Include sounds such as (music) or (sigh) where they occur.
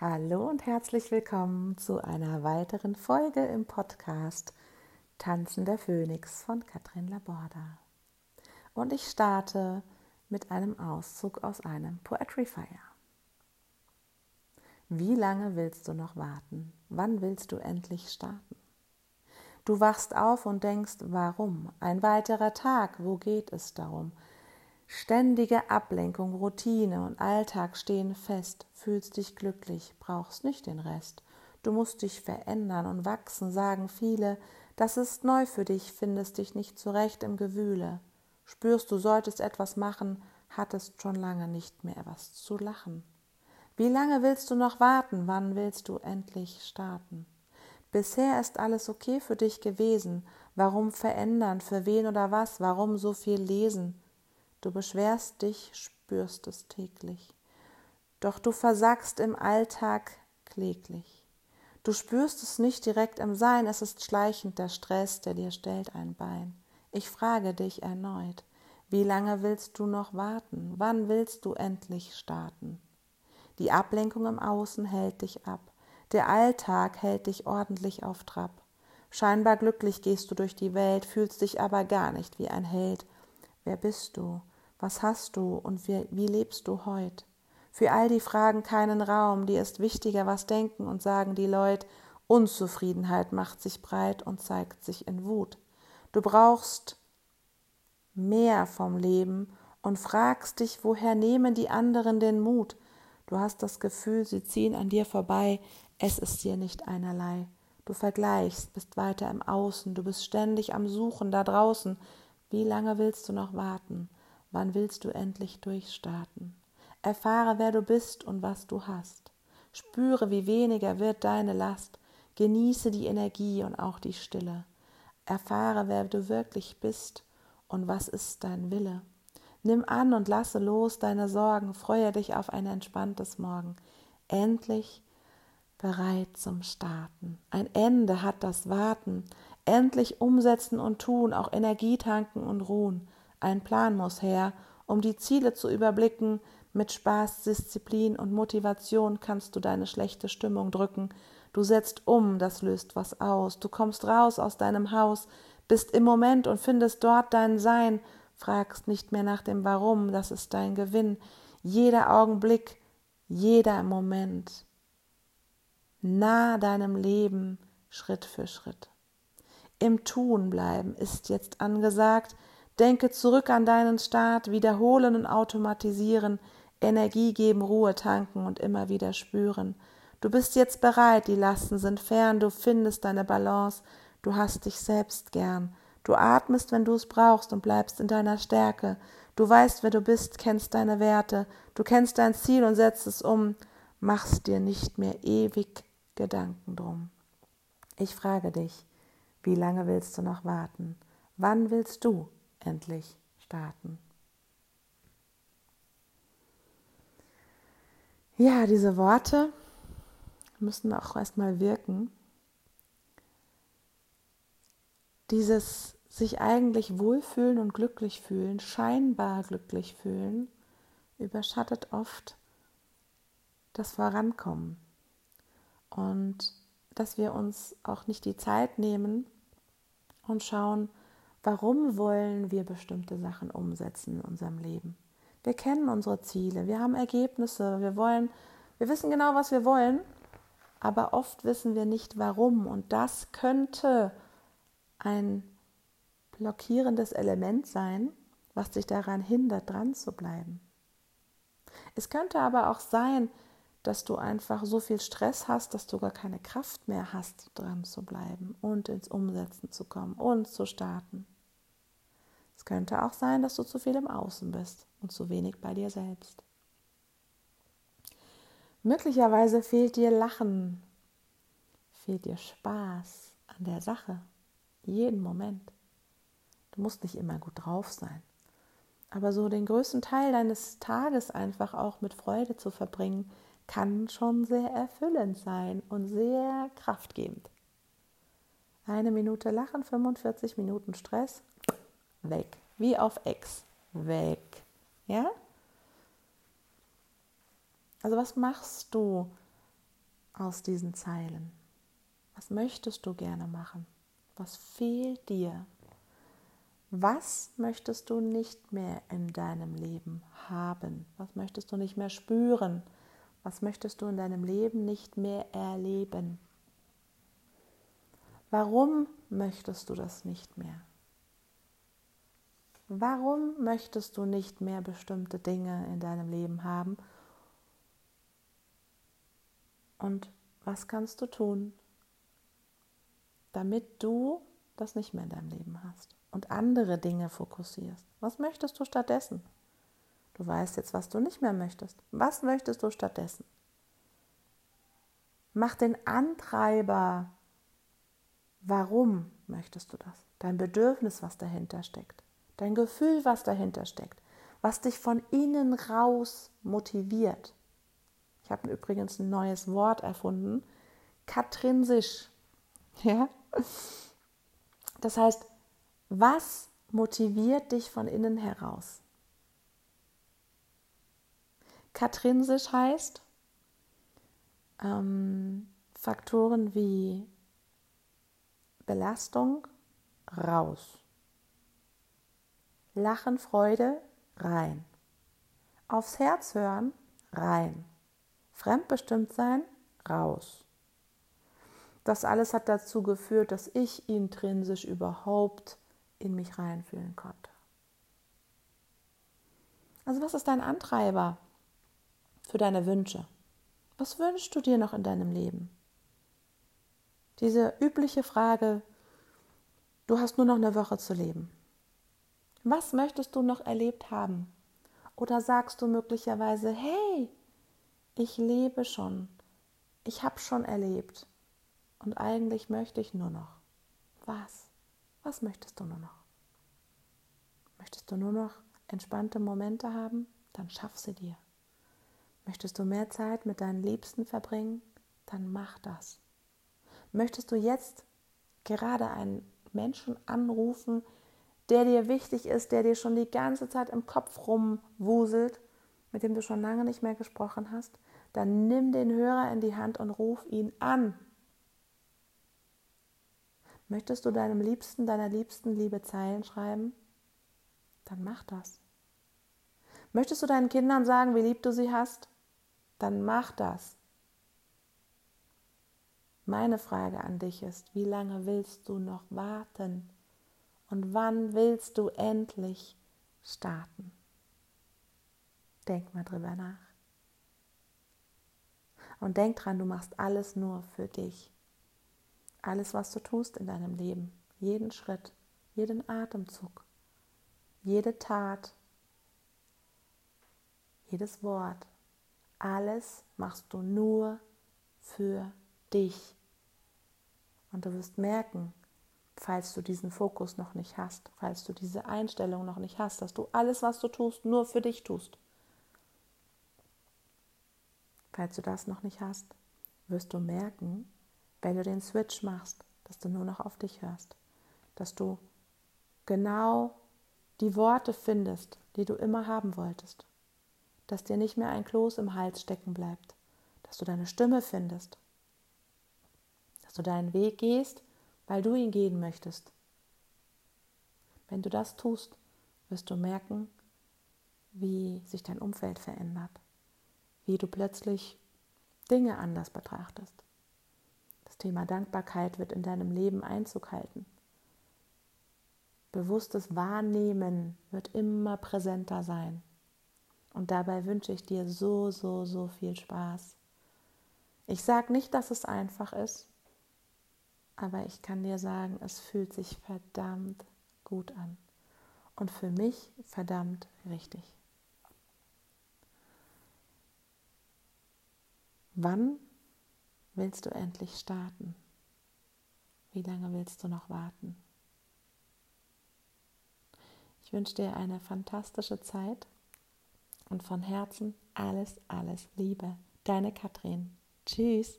Hallo und herzlich willkommen zu einer weiteren Folge im Podcast Tanzen der Phönix von Katrin Laborda. Und ich starte mit einem Auszug aus einem Poetry Fire. Wie lange willst du noch warten? Wann willst du endlich starten? Du wachst auf und denkst, warum? Ein weiterer Tag, wo geht es darum? Ständige Ablenkung, Routine und Alltag stehen fest. Fühlst dich glücklich, brauchst nicht den Rest. Du musst dich verändern und wachsen, sagen viele. Das ist neu für dich, findest dich nicht zurecht im Gewühle. Spürst, du solltest etwas machen, hattest schon lange nicht mehr was zu lachen. Wie lange willst du noch warten? Wann willst du endlich starten? Bisher ist alles okay für dich gewesen. Warum verändern? Für wen oder was? Warum so viel lesen? Du beschwerst dich, spürst es täglich. Doch du versagst im Alltag kläglich. Du spürst es nicht direkt im Sein, es ist schleichend der Stress, der dir stellt ein Bein. Ich frage dich erneut, wie lange willst du noch warten? Wann willst du endlich starten? Die Ablenkung im Außen hält dich ab. Der Alltag hält dich ordentlich auf Trab. Scheinbar glücklich gehst du durch die Welt, fühlst dich aber gar nicht wie ein Held. Wer bist du? Was hast du und wie, wie lebst du heut? Für all die Fragen keinen Raum, dir ist wichtiger, was denken und sagen die Leute. Unzufriedenheit macht sich breit und zeigt sich in Wut. Du brauchst mehr vom Leben und fragst dich, woher nehmen die anderen den Mut? Du hast das Gefühl, sie ziehen an dir vorbei, es ist dir nicht einerlei. Du vergleichst, bist weiter im Außen, du bist ständig am Suchen da draußen. Wie lange willst du noch warten? Wann willst du endlich durchstarten? Erfahre, wer du bist und was du hast. Spüre, wie weniger wird deine Last. Genieße die Energie und auch die Stille. Erfahre, wer du wirklich bist und was ist dein Wille. Nimm an und lasse los deine Sorgen, freue dich auf ein entspanntes Morgen. Endlich bereit zum Starten. Ein Ende hat das Warten. Endlich umsetzen und tun, auch Energie tanken und ruhen. Ein Plan muss her, um die Ziele zu überblicken. Mit Spaß, Disziplin und Motivation kannst du deine schlechte Stimmung drücken. Du setzt um, das löst was aus. Du kommst raus aus deinem Haus, bist im Moment und findest dort dein Sein. Fragst nicht mehr nach dem Warum, das ist dein Gewinn. Jeder Augenblick, jeder Moment. Nah deinem Leben, Schritt für Schritt. Im Tun bleiben ist jetzt angesagt, Denke zurück an deinen Start, wiederholen und automatisieren, Energie geben, Ruhe tanken und immer wieder spüren. Du bist jetzt bereit, die Lasten sind fern, du findest deine Balance, du hast dich selbst gern. Du atmest, wenn du es brauchst und bleibst in deiner Stärke. Du weißt, wer du bist, kennst deine Werte, du kennst dein Ziel und setzt es um, machst dir nicht mehr ewig Gedanken drum. Ich frage dich, wie lange willst du noch warten? Wann willst du endlich starten. Ja, diese Worte müssen auch erstmal wirken. Dieses sich eigentlich wohlfühlen und glücklich fühlen, scheinbar glücklich fühlen, überschattet oft das Vorankommen. Und dass wir uns auch nicht die Zeit nehmen und schauen, Warum wollen wir bestimmte Sachen umsetzen in unserem Leben? Wir kennen unsere Ziele, wir haben Ergebnisse, wir wollen, wir wissen genau, was wir wollen, aber oft wissen wir nicht warum und das könnte ein blockierendes Element sein, was dich daran hindert, dran zu bleiben. Es könnte aber auch sein, dass du einfach so viel Stress hast, dass du gar keine Kraft mehr hast, dran zu bleiben und ins Umsetzen zu kommen und zu starten. Könnte auch sein, dass du zu viel im Außen bist und zu wenig bei dir selbst. Möglicherweise fehlt dir Lachen, fehlt dir Spaß an der Sache, jeden Moment. Du musst nicht immer gut drauf sein, aber so den größten Teil deines Tages einfach auch mit Freude zu verbringen, kann schon sehr erfüllend sein und sehr kraftgebend. Eine Minute Lachen, 45 Minuten Stress, weg. Wie auf Ex, weg. Ja? Also was machst du, aus diesen Zeilen? Was möchtest du gerne machen? Was fehlt dir? Was möchtest du nicht mehr in deinem Leben haben? Was möchtest du nicht mehr spüren? Was möchtest du in deinem Leben nicht mehr erleben? Warum möchtest du das nicht mehr? Warum möchtest du nicht mehr bestimmte Dinge in deinem Leben haben? Und was kannst du tun, damit du das nicht mehr in deinem Leben hast und andere Dinge fokussierst? Was möchtest du stattdessen? Du weißt jetzt, was du nicht mehr möchtest. Was möchtest du stattdessen? Mach den Antreiber. Warum möchtest du das? Dein Bedürfnis, was dahinter steckt dein Gefühl, was dahinter steckt, was dich von innen raus motiviert. Ich habe übrigens ein neues Wort erfunden, katrinsisch. (laughs) Ja? Das heißt, was motiviert dich von innen heraus? Katrinsisch heißt ähm, Faktoren wie Belastung raus. Lachen, Freude, rein. Aufs Herz hören, rein. Fremdbestimmt sein, raus. Das alles hat dazu geführt, dass ich intrinsisch überhaupt in mich reinfühlen konnte. Also was ist dein Antreiber für deine Wünsche? Was wünschst du dir noch in deinem Leben? Diese übliche Frage, du hast nur noch eine Woche zu leben. Was möchtest du noch erlebt haben? Oder sagst du möglicherweise, hey, ich lebe schon, ich habe schon erlebt und eigentlich möchte ich nur noch. Was? Was möchtest du nur noch? Möchtest du nur noch entspannte Momente haben? Dann schaff sie dir. Möchtest du mehr Zeit mit deinen Liebsten verbringen? Dann mach das. Möchtest du jetzt gerade einen Menschen anrufen, der dir wichtig ist, der dir schon die ganze Zeit im Kopf rumwuselt, mit dem du schon lange nicht mehr gesprochen hast, dann nimm den Hörer in die Hand und ruf ihn an. Möchtest du deinem Liebsten, deiner Liebsten liebe Zeilen schreiben? Dann mach das. Möchtest du deinen Kindern sagen, wie lieb du sie hast? Dann mach das. Meine Frage an dich ist, wie lange willst du noch warten? Und wann willst du endlich starten? Denk mal drüber nach. Und denk dran, du machst alles nur für dich. Alles, was du tust in deinem Leben, jeden Schritt, jeden Atemzug, jede Tat, jedes Wort, alles machst du nur für dich. Und du wirst merken, falls du diesen Fokus noch nicht hast, falls du diese Einstellung noch nicht hast, dass du alles, was du tust, nur für dich tust. Falls du das noch nicht hast, wirst du merken, wenn du den Switch machst, dass du nur noch auf dich hörst, dass du genau die Worte findest, die du immer haben wolltest, dass dir nicht mehr ein Kloß im Hals stecken bleibt, dass du deine Stimme findest, dass du deinen Weg gehst weil du ihn gehen möchtest. Wenn du das tust, wirst du merken, wie sich dein Umfeld verändert, wie du plötzlich Dinge anders betrachtest. Das Thema Dankbarkeit wird in deinem Leben Einzug halten. Bewusstes Wahrnehmen wird immer präsenter sein. Und dabei wünsche ich dir so, so, so viel Spaß. Ich sage nicht, dass es einfach ist. Aber ich kann dir sagen, es fühlt sich verdammt gut an. Und für mich verdammt richtig. Wann willst du endlich starten? Wie lange willst du noch warten? Ich wünsche dir eine fantastische Zeit und von Herzen alles, alles Liebe. Deine Katrin. Tschüss.